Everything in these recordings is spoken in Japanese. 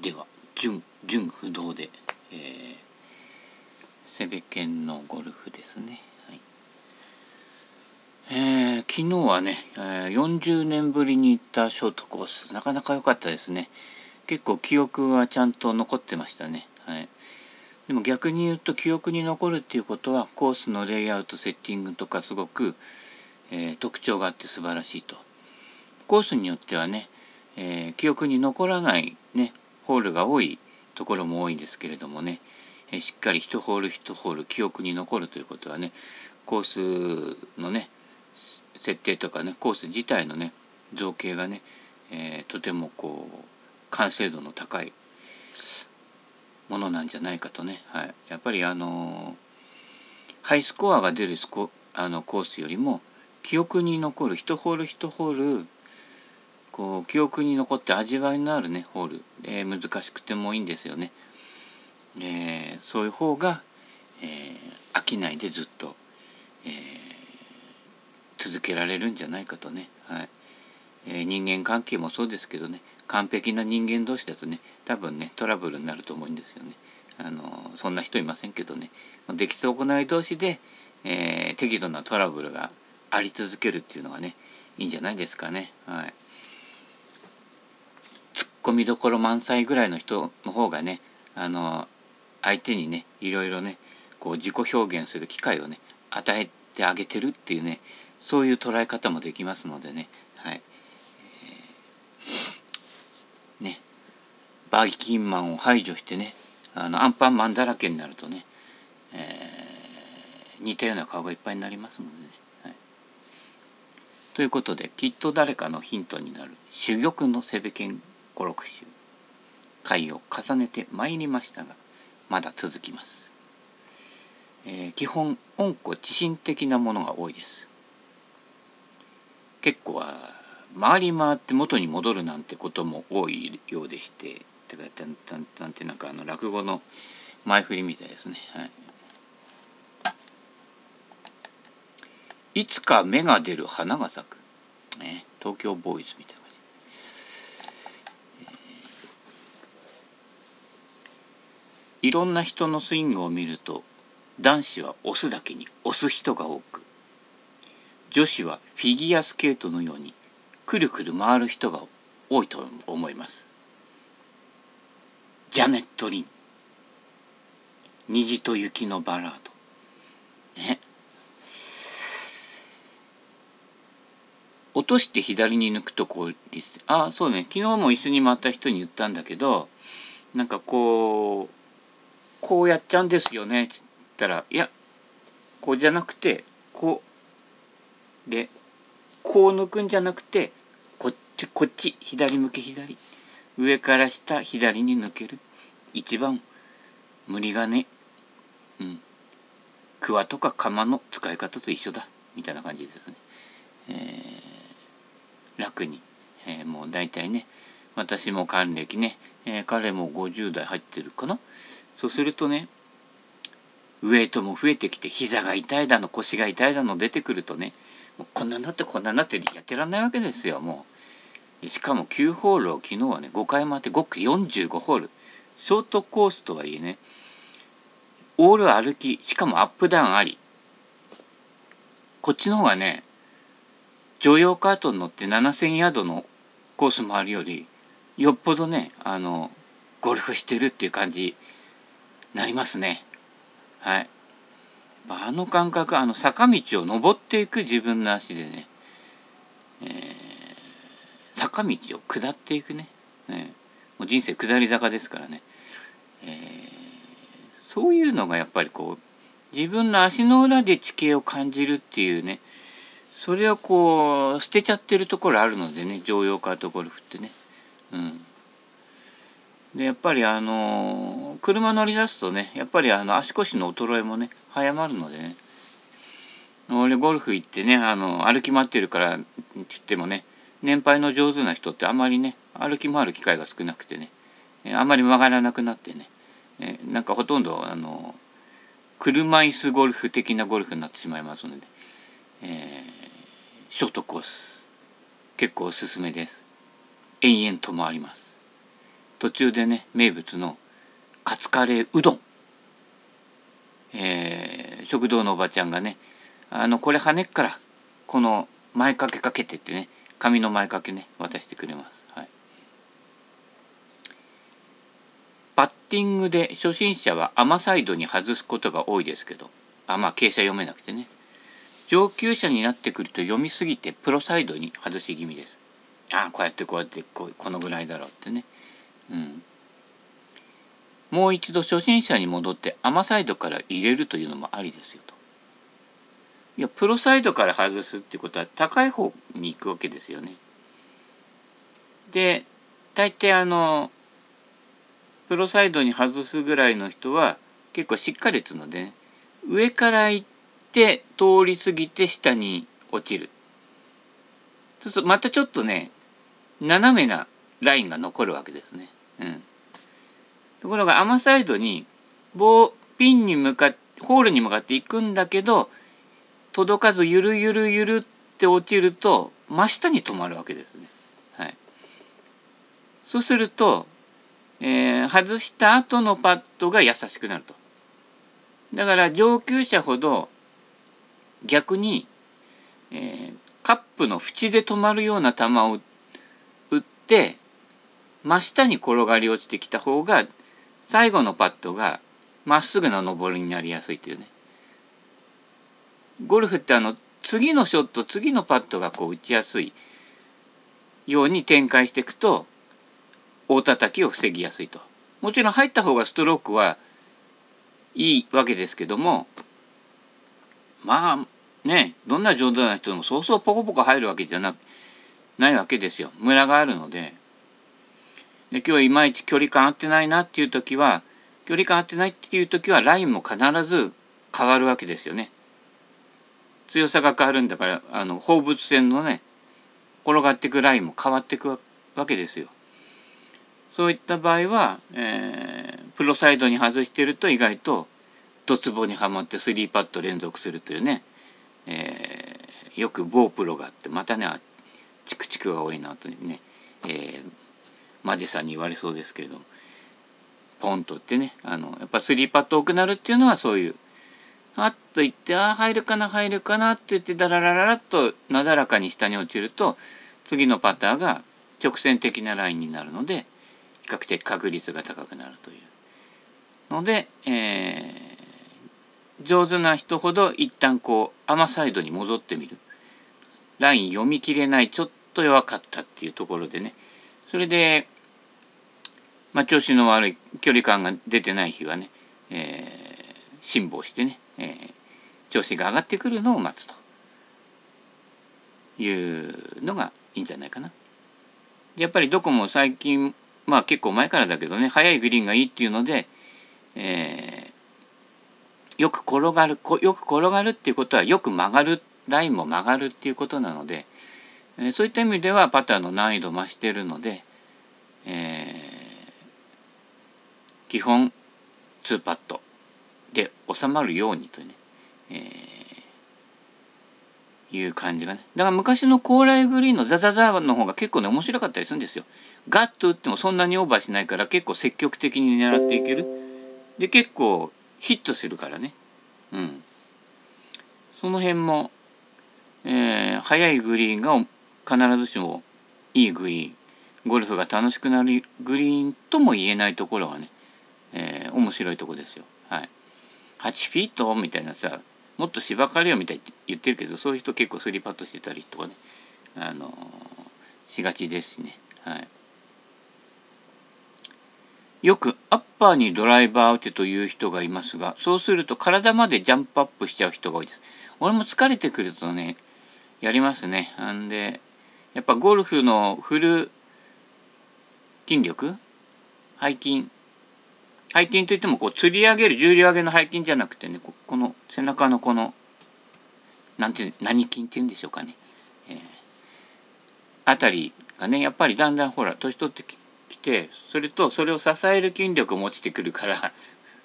では純純不動で、えー、セベケンのゴルフですね、はい。えー、昨日はね、えー、40年ぶりに行ったショートコース。なかなか良かったですね。結構記憶はちゃんと残ってましたね。はい。でも逆に言うと記憶に残るっていうことはコースのレイアウトセッティングとかすごく、えー、特徴があって素晴らしいと。コースによってはね、えー、記憶に残らないねホールが多いところも多いんですけれどもね、えしっかり一ホール一ホール記憶に残るということはねコースのね設定とかねコース自体のね造形がね、えー、とてもこう完成度の高いものなんじゃないかとね、はい、やっぱりあのハイスコアが出るスコあのコースよりも記憶に残る一ホール一ホールこう記憶に残って味わいのあるねホール、えー、難しくてもいいんですよね。えー、そういう方が、えー、飽きないでずっと、えー、続けられるんじゃないかとね、はいえー、人間関係もそうですけどね完璧な人間同士だとね多分ねトラブルになると思うんですよね。あのそんな人いませんけどねできそうこない同士で、えー、適度なトラブルがあり続けるっていうのがねいいんじゃないですかね。はい込みどころ満載ぐらいの人の方がねあの相手にねいろいろねこう自己表現する機会をね与えてあげてるっていうねそういう捉え方もできますのでねはい、ねバーキンマンを排除してねあのアンパンマンだらけになるとね、えー、似たような顔がいっぱいになりますのでね。はい、ということできっと誰かのヒントになる珠玉のセベケン五六週。回を重ねてまいりましたがまだ続きます、えー、基本温故知新的なものが多いです。結構は回り回って元に戻るなんてことも多いようでしててかなんてなんかあの落語の前振りみたいですね。はい。いつか芽が出る花が咲く、ね、東京ボーイズみたいいろんな人のスイングを見ると男子は押すだけに押す人が多く女子はフィギュアスケートのようにくるくる回る人が多いと思います。ジャネット・リン。虹と雪のバラード。ね。落として左に抜くとこうああそうね。昨日も椅子に回った人に言ったんだけどなんかこうこうやっちゃうんですよね」っつったら「いやこうじゃなくてこう。でこう抜くんじゃなくてこっちこっち左向き左。上から下左に抜ける。一番無理がねうん。クワとか釜の使い方と一緒だ。みたいな感じですね、えー、楽に、えー、もう大体ね私も還暦ね、えー、彼も50代入ってるかな。そうするとねウエイトも増えてきて膝が痛いだの腰が痛いだの出てくるとねもうこんなになってこんなになってやってらんないわけですよもう。しかも9ホールを昨日はね5回回って5区45ホール。ショートコースとはいえねオール歩きしかもアップダウンあり。こっちの方がね乗用カートに乗って7,000ヤードのコース回るよりよっぽどねあのゴルフしてるっていう感じなりますね。はい。あの感覚あの坂道を登っていく自分の足でね、えー、坂道を下っていくね、ねもう人生下り坂ですからね、えー、そういうのがやっぱりこう自分の足の裏で地形を感じるっていうねそれをこう捨てちゃってるところあるのでね常用カートゴルフってね。うんでやっぱりあの車乗り出すとねやっぱりあの足腰の衰えもね早まるのでね。俺ゴルフ行ってねあの歩き回ってるからって言ってもね年配の上手な人ってあまりね歩き回る機会が少なくてねあんまり曲がらなくなってねえなんかほとんどあの車椅子ゴルフ的なゴルフになってしまいますので、えー、ショートコース結構おすすめです。延々と回ります。途中でね名物のカツカレーうどん、えー、食堂のおばちゃんがねあのこれ跳ねっからこの前掛けかけてってね紙の前掛けね渡してくれます。はい、パッティングで初心者は甘サイドに外すことが多いですけどあまあ傾斜読めなくてね上級者になってくると読みすぎてプロサイドに外し気味です。ああこうやってこうやってこうこのぐらいだろうってね。うん。もう一度初心者に戻って甘サイドから入れるというのもありですよと。いやプロサイドから外すってことは高い方に行くわけですよね。で大抵あのプロサイドに外すぐらいの人は結構しっかり打つので、ね、上から行って通り過ぎて下に落ちる。そうするとまたちょっとね斜めなラインが残るわけですね。ところが甘サイドに棒ピンに向かってホールに向かっていくんだけど届かずゆるゆるゆるって落ちると真下に止まるわけですね。はい、そうすると、えー、外した後のパッドが優しくなると。だから上級者ほど逆に、えー、カップの縁で止まるような球を打って真下に転がり落ちてきた方が最後のパットがまっすぐな上りになりやすいというね。ゴルフってあの次のショット次のパットがこう打ちやすいように展開していくと大叩きを防ぎやすいと。もちろん入った方がストロークはいいわけですけどもまあねどんな上手な人でもそうそうポコポコ入るわけじゃなないわけですよムラがあるのでで今日いまいち距離感合ってないなっていう時は距離感合ってないっていう時はラインも必ず変わるわけですよね。強さが変わるんだからあの放物線のね転がっていくラインも変わってくわけですよ。そういった場合は、えー、プロサイドに外してると意外とドツボにはまって3パット連続するというねえー、よく某プロがあってまたねチクチクが多いなとね、えー、マジさんに言われそうですけれどもポンと打ってねあのやっぱ3パット多くなるっていうのはそういうあっと言ってああ入るかな入るかなって言ってダララララッとなだらかに下に落ちると次のパターが直線的なラインになるので比較的確率が高くなるという。ので、えー、上手な人ほど一旦こう甘サイドに戻ってみる。ライン読み切れないちょっと弱かったっていうところでね。それで、まあ、調子の悪い距離感が出てない日はね、えー、辛抱してね、えー、調子が上がってくるのを待つというのがいいんじゃないかな。やっぱりどこも最近まあ結構前からだけどね速いグリーンがいいっていうので、えー、よく転がるよく転がるっていうことはよく曲がるラインも曲がるっていうことなので、えー、そういった意味ではパターの難易度増してるので、えー、基本2パットで収まるようにとね、えー、いう感じがねだから昔の高麗グリーンのザザザの方が結構ね面白かったりするんですよ。ガッと打ってもそんなにオーバーしないから結構積極的に狙っていける。で結構ヒットするからね。うん。その辺も、えー、速いグリーンが必ずしもいいグリーン、ゴルフが楽しくなるグリーンとも言えないところがね、えー、面白いとこですよ。はい。8フィート？みたいなさ、もっと芝刈りよみたいって言ってるけど、そういう人結構スリーパットしてたりとかね、あのー、しがちですしね。はい。よくアッパーにドライバー打てという人がいますが、そうすると体までジャンプアップしちゃう人が多いです。俺も疲れてくるとね、やりますね。んで、やっぱゴルフのフル筋力？背筋？背筋といってもこう釣り上げる重量上げの背筋じゃなくてねここの背中のこのなんていう何筋っていうんでしょうかね、えー、あたりがねやっぱりだんだんほら年取ってきてそれとそれを支える筋力も落ちてくるから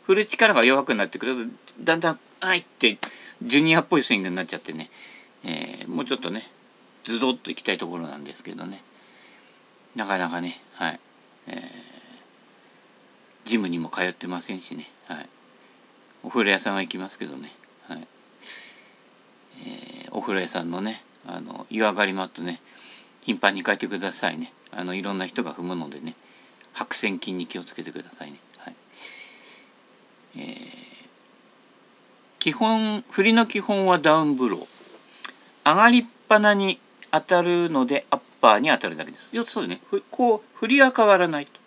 振る力が弱くなってくるとだんだん「あい!」ってジュニアっぽいスイングになっちゃってね、えー、もうちょっとねズドッといきたいところなんですけどね。なかなかねはい、えー、ジムにも通ってませんしね、はい、お風呂屋さんは行きますけどね、はい。えー、お風呂屋さんのねあの湯上がりマットね頻繁に変えてくださいね。あのいろんな人が踏むのでね白線筋に気をつけてくださいね、はい。えー、基本振りの基本はダウンブロー。上がりっぱなに当たるのでアッパーに当たるだけです。よそうねこう振りは変わらないと。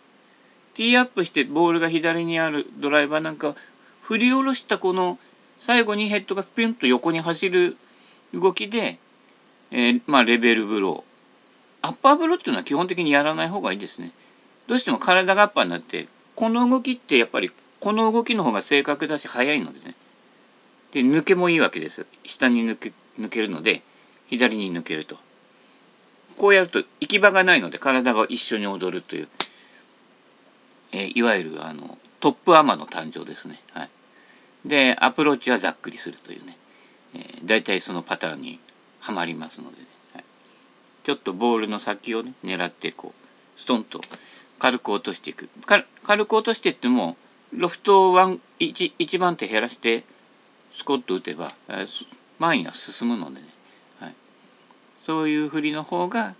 ティーアップしてボールが左にあるドライバーなんか振り下ろしたこの最後にヘッドがピュンと横に走る動きで、えー、まあレベルブロー。アッパーブローっていうのは基本的にやらない方がいいですね。どうしても体がアッパーになってこの動きってやっぱりこの動きの方が正確だし速いのでね。で抜けもいいわけです。下に抜け抜けるので左に抜けると。こうやると行き場がないので体が一緒に踊るという、え、いわゆるあのトップアマの誕生ですね。はい、でアプローチはざっくりするというね、えー、大体そのパターンにはまりますので、ね、はい、ちょっとボールの先をね狙ってこうストンと軽く落としていく。軽く落としてってもロフトを 1, 1番手減らしてスコッと打てば、えー、前には進むのでね。はい。そういう振りの方が、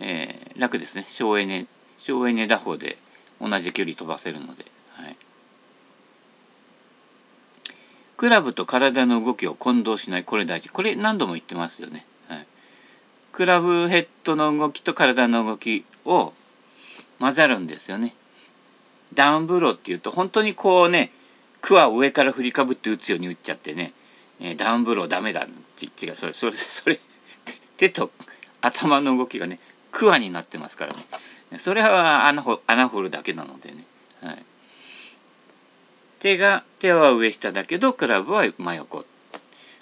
えー、楽ですね。省エネ省エネ打法で同じ距離飛ばせるので、はい、クラブと体の動きを混同しない。これ大事。これ何度も言ってますよね、はい、クラブヘッドの動きと体の動きを混ざるんですよね。ダウンブローっていうと本当にこうねクワ上から振りかぶって打つように打っちゃってね、えー、ダウンブローダメだ違うそれそれそれ手と頭の動きがねクワになってますからね。それは穴掘穴掘るだけなのでね、はい、手が手は上下だけどクラブは真横。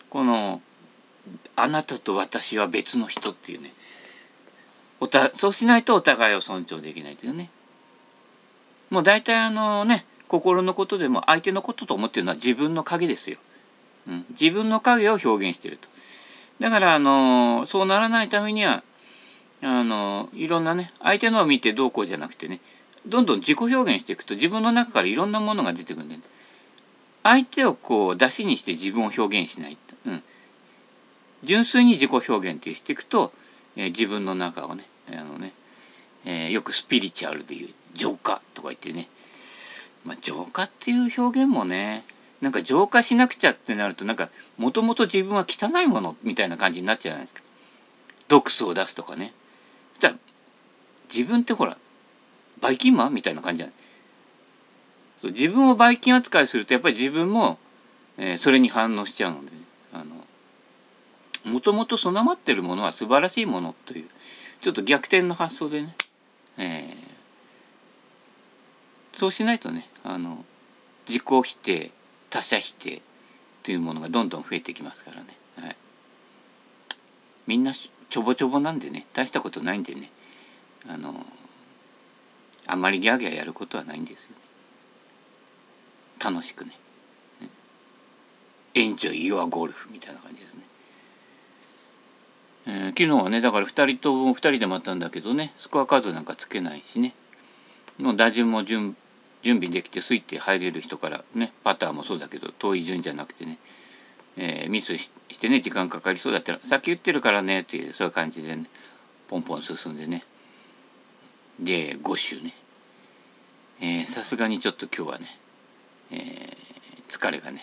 このあなたと私は別の人っていうね。おたそうしないとお互いを尊重できないというね。もう大体あのね心のことでも相手のことと思ってるのは自分の影ですよ、うん、自分の影を表現してると。だからあのそうならないためにはあのいろんなね相手のを見てどうこうじゃなくてねどんどん自己表現していくと自分の中からいろんなものが出てくるんで、相手をこう出しにして自分を表現しないうん、純粋に自己表現ってしていくと、えー、自分の中をねあのね、えー、よくスピリチュアルでいう浄化とか言ってね、まあ、浄化っていう表現もねなんか浄化しなくちゃってなるとなんかもともと自分は汚いものみたいな感じになっちゃうじゃないですか。毒素を出すとかね。そしたら自分ってほらバイキンマンみたいな感じじゃないそう自分をバイキン扱いするとやっぱり自分も、えー、それに反応しちゃうので、あのもともと備わってるものは素晴らしいものというちょっと逆転の発想でね、えー、そうしないとねあの自己否定他者否定というものがどんどん増えてきますからね、はい、みんなちょぼちょぼなんでね大したことないんでね。あのあんまりギャーギャーやることはないんですよ。ね楽しくね。エンジョイ・ユア・ゴルフみたいな感じですね、えー、昨日はねだから2人とも2人で回ったんだけどねスコアカードなんかつけないしね。もう打順も順準備できてスイッて入れる人からねパターもそうだけど遠い順じゃなくてね、えー、ミスしてね時間かかりそうだったらさっき言ってるからねっていうそういう感じでねポンポン進んでね。で5周ね。さすがにちょっと今日はね、えー、疲れがね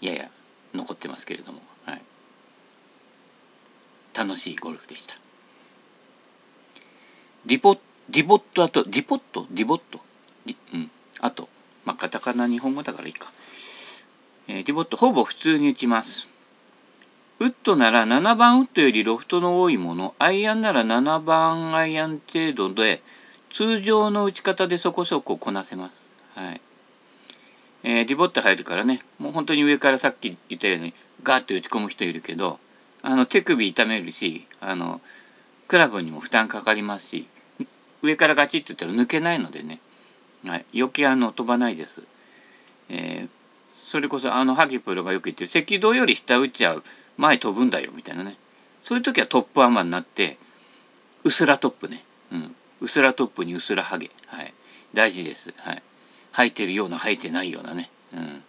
やや残ってますけれども、はい、楽しいゴルフでした。リポディボットあとディポット？ディボット？うん。あとまあカタカナ日本語だからいいか、えー、ディボットほぼ普通に打ちます。ウッドなら7番ウッドよりロフトの多いものアイアンなら7番アイアン程度で通常の打ち方でそこそここなせます。はい。えー、ディボット入るからねもう本当に上からさっき言ったようにガーッと打ち込む人いるけどあの手首痛めるしあのクラブにも負担かかりますし上からガチッと言ったら抜けないのでね、はい、余計あの飛ばないです。えー、それこそあのハギプロがよく言ってる赤道より下打っちゃう前飛ぶんだよみたいなね。そういう時はトップアマになってうすらトップね、うん、うすらトップにうすらハゲ、はい、大事です。はい。生えてるような生えてないようなね。うん。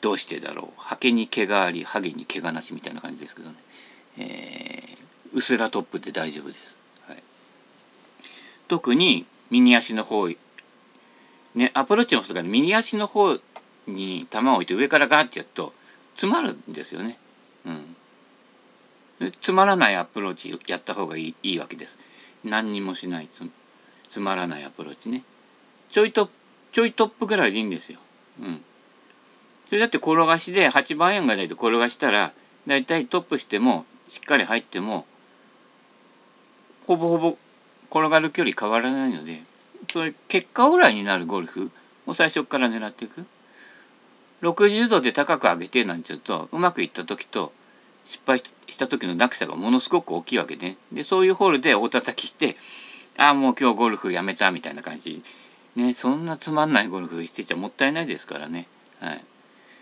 どうしてだろう。ハケに毛がありハゲに毛がなしみたいな感じですけどね、えー、うすらトップで大丈夫です、はい、特に右足の方ねアプローチの人が右足の方に球を置いて上からガーってやると詰まるんですよね。うん。つまらないアプローチやった方がいいいいわけです。何にもしないつつまらないアプローチね。ちょいとちょいトップぐらいでいいんですよ。うん。それだって転がしで8番円がないと転がしたらだいたいトップしてもしっかり入ってもほぼほぼ転がる距離変わらないのでそれ結果オーライになるゴルフを最初から狙っていく。60度で高く上げてなんて言うとうまくいった時と失敗した時の落差がものすごく大きいわけででそういうホールで大叩きしてああもう今日ゴルフやめたみたいな感じ。ねそんなつまんないゴルフしてちゃもったいないですからね。はい。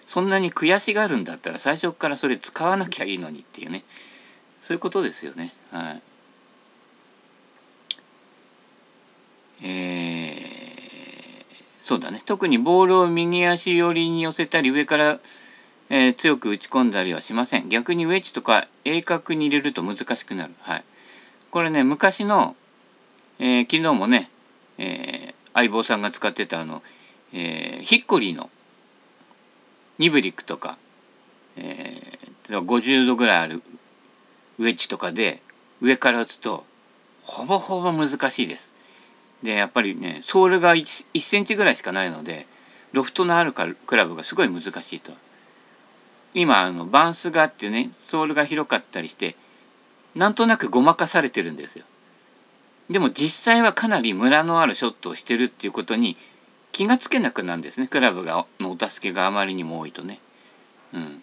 そんなに悔しがるんだったら最初からそれ使わなきゃいいのにっていうね。そういうことですよね。はいえー、そうだね。特にボールを右足寄りに寄せたり上から、えー、強く打ち込んだりはしません。逆にウェッジとか鋭角に入れると難しくなる。はい。これね昔の、えー、昨日もね、えー、相棒さんが使ってたあの、えー、ヒッコリーのニブリックとか、えー、50度ぐらいあるウェッジとかで上から打つとほぼほぼ難しいです。でやっぱりねソールが 1, 1センチぐらいしかないのでロフトのあるクラブがすごい難しいと。今あのバンスがあってねソールが広かったりしてなんとなくごまかされてるんですよ。でも実際はかなりムラのあるショットをしてるっていうことに気がつけなくなるんですねクラブがのお助けがあまりにも多いとね。うん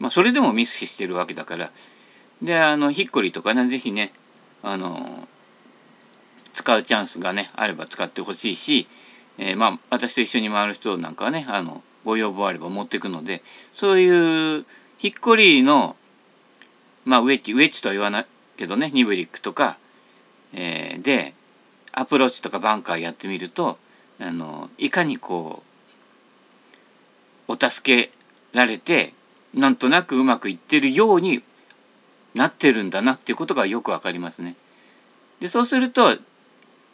まあ、それでもミスしてるわけだからであのヒッコリとかね是非ねあの使うチャンスがねあれば使ってほしいし、えー、まあ私と一緒に回る人なんかはねあのご要望あれば持っていくのでそういうヒッコリーのまあウェッジウェッジとは言わないけどねニブリックとか、えー、でアプローチとかバンカーやってみるとあのいかにこうお助けられてなんとなくうまくいってるようになってるんだなっていうことがよくわかりますね。でそうすると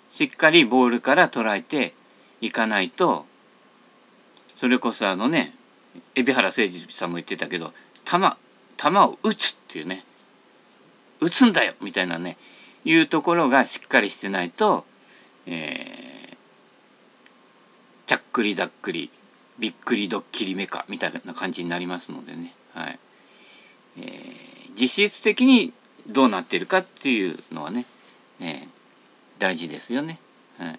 しっかりボールから捉えていかないとそれこそあのね海老原誠司さんも言ってたけど球球を打つっていうね打つんだよみたいなねいうところがしっかりしてないと、えー、ちゃっくりざっくりびっくりドッキリメカみたいな感じになりますのでね、はい。えー、実質的にどうなってるかっていうのはね、えー、大事ですよね。はい。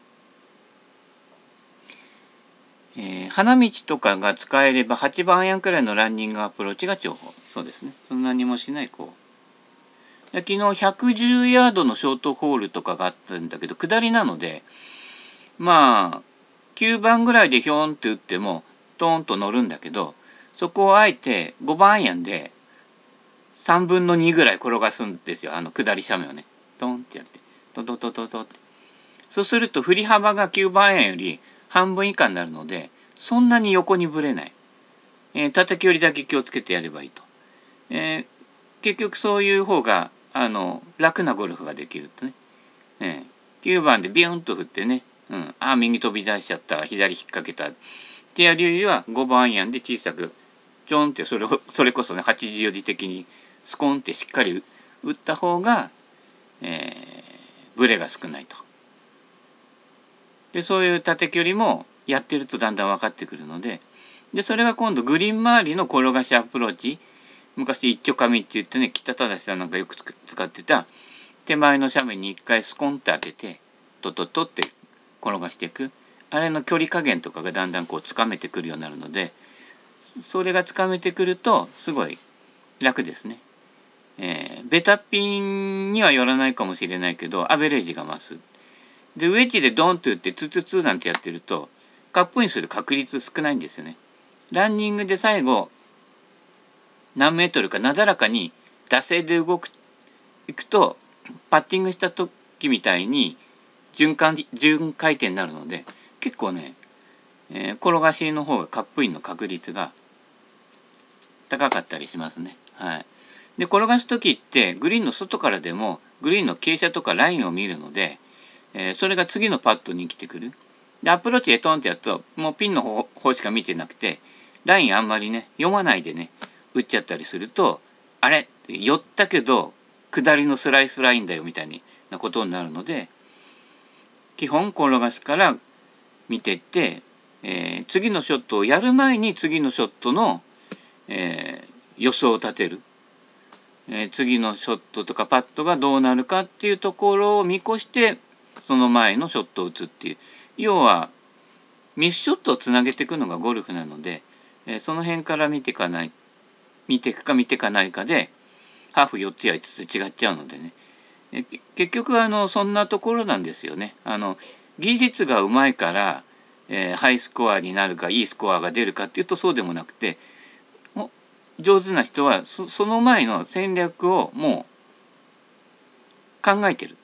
えー、花道とかが使えれば8番アイアンくらいのランニングアプローチが重宝。そうですね。そんなにもしないこう。昨日110ヤードのショートホールとかがあったんだけど下りなのでまあ9番ぐらいでヒョンって打ってもトーンと乗るんだけどそこをあえて5番アイアンで3分の2ぐらい転がすんですよ。あの下り斜面をね。トンってやって。トトトトトってそうすると振り幅が9番アイアンより半分以下になるのでそんなに横にぶれない、えー、叩き寄りだけ気をつけてやればいいと、えー、結局そういう方があの楽なゴルフができるとね、えー、9番でビュンと振ってね。うん、あ右飛び出しちゃった。左引っ掛けた。ってやるよりは5番アイアンで小さくちょんってそれそれこそね80字的にスコンってしっかり打った方が、えー、ブレが少ないと。でそういう縦距離もやってるとだんだん分かってくるのででそれが今度グリーン周りの転がしアプローチ昔一丁紙って言ってね北忠さんなんかよく使ってた手前の斜面に一回スコンって当ててトトトって転がしていくあれの距離加減とかがだんだんこうつかめてくるようになるのでそれがつかめてくるとすごい楽ですね。えー、ベタピンにはよらないかもしれないけどアベレージが増す。でウェッジでドンと打ってツーツツなんてやってるとカップインする確率少ないんですよね。ランニングで最後何メートルかなだらかに惰性で動くいくとパッティングした時みたいに循環循回転になるので結構ね、えー、転がしの方がカップインの確率が高かったりしますね。はい、で転がす時ってグリーンの外からでもグリーンの傾斜とかラインを見るので、えー、それが次のパットに来てくる。でアプローチへトンってやるともうピンの方しか見てなくてラインあんまりね読まないでね打っちゃったりするとあれ？寄ったけど下りのスライスラインだよみたいなことになるので基本転がしから見てって、えー、次のショットをやる前に次のショットの、えー、予想を立てる、えー、次のショットとかパットがどうなるかっていうところを見越してその前のショットを打つっていう要はミスショットをつなげていくのがゴルフなので、えー、その辺から見ていかない見ていくか見ていかないかでハーフ4つや5つ違っちゃうのでねえ結局あのそんなところなんですよね。あの技術がうまいから、え、ハイスコアになるかいいスコアが出るかっていうとそうでもなくて上手な人はその前の戦略をもう考えてる。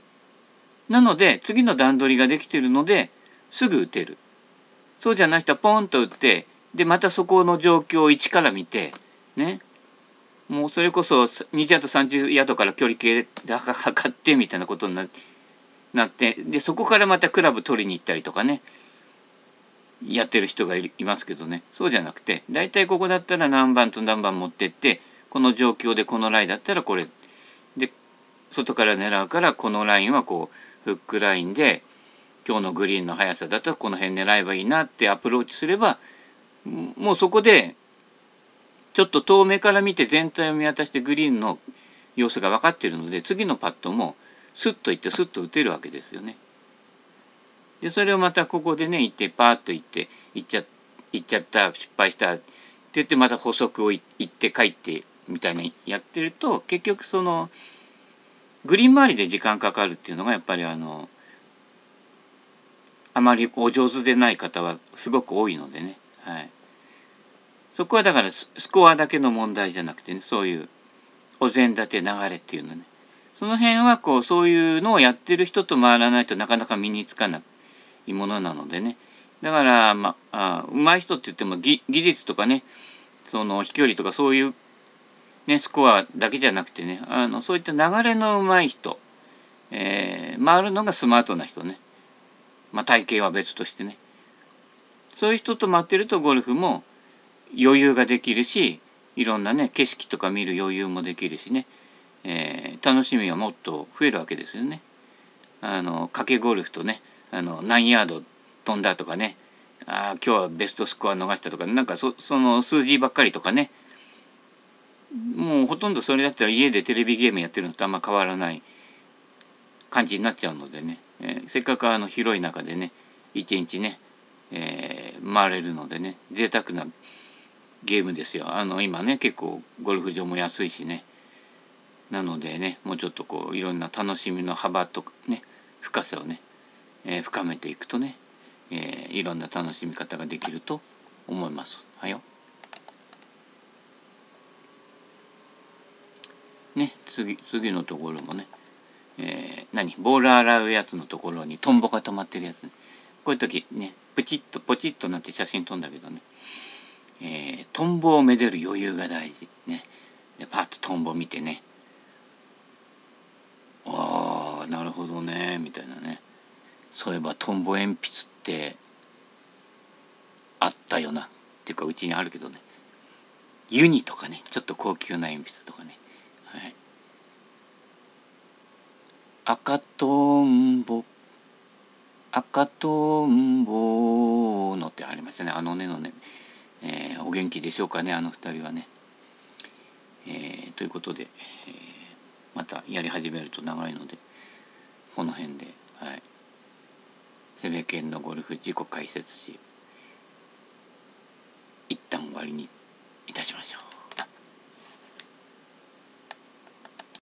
なので次の段取りができてるのですぐ打てる。そうじゃない人はポンと打ってでまたそこの状況を一から見てねもうそれこそ20ヤード30ヤードから距離計で測ってみたいなことになってでそこからまたクラブ取りに行ったりとかねやってる人がいますけどねそうじゃなくて大体ここだったら何番と何番持ってってこの状況でこのラインだったらこれで外から狙うからこのラインはこうフックラインで今日のグリーンの速さだとこの辺狙えばいいなってアプローチすればもうそこでちょっと遠目から見て全体を見渡してグリーンの様子が分かっているので次のパットもスッといってスッと打てるわけですよね。でそれをまたここでね行ってパーッと行って行っちゃっちゃった失敗したって言ってまた補足を行って帰ってみたいにやってると結局そのグリーン周りで時間かかるっていうのがやっぱりあのあまりお上手でない方はすごく多いのでね。はい、そこはだからスコアだけの問題じゃなくてねそういうお膳立て流れっていうのねその辺はこうそういうのをやってる人と回らないとなかなか身につかなくいものなのでね。だからまあ上手い人って言っても技術とかねその飛距離とかそういうねスコアだけじゃなくてねあのそういった流れの上手い人、えー、回るのがスマートな人ね。まあ体型は別としてね。そういう人と待ってるとゴルフも余裕ができるしいろんなね景色とか見る余裕もできるしね、えー、楽しみはもっと増えるわけですよね。あの賭けゴルフとねあの何ヤード飛んだとかね。あ今日はベストスコア逃したとかなんかそその数字ばっかりとかね。もうほとんどそれだったら家でテレビゲームやってるのとあんま変わらない。感じになっちゃうのでね、えー、せっかくあの広い中でね一日ね、えー、回れるのでね。贅沢なゲームですよ。あの今ね結構ゴルフ場も安いしね。なのでねもうちょっとこういろんな楽しみの幅とかね深さをね、えー、深めていくとね、えー、いろんな楽しみ方ができると思います。はよ。ね次次のところもね、えー、何？ボール洗うやつのところにトンボが止まってるやつ、ね、こういう時ねプチッとポチッとなって写真撮んだけどね。えー、トンボをめでる余裕が大事。ね。でパッとトンボ見てね。ああなるほどねみたいなね。そういえばトンボ鉛筆ってあったよな。っていうかうちにあるけどね。ユニとかね。ちょっと高級な鉛筆とかね。はい。赤とんぼ赤とんぼのってありますね。あのねのね。えー、お元気でしょうかね。あの2人はね。えー、ということで、えー、またやり始めると長いのでこの辺で、はい、攻め犬のゴルフ自己解説し一旦終わりに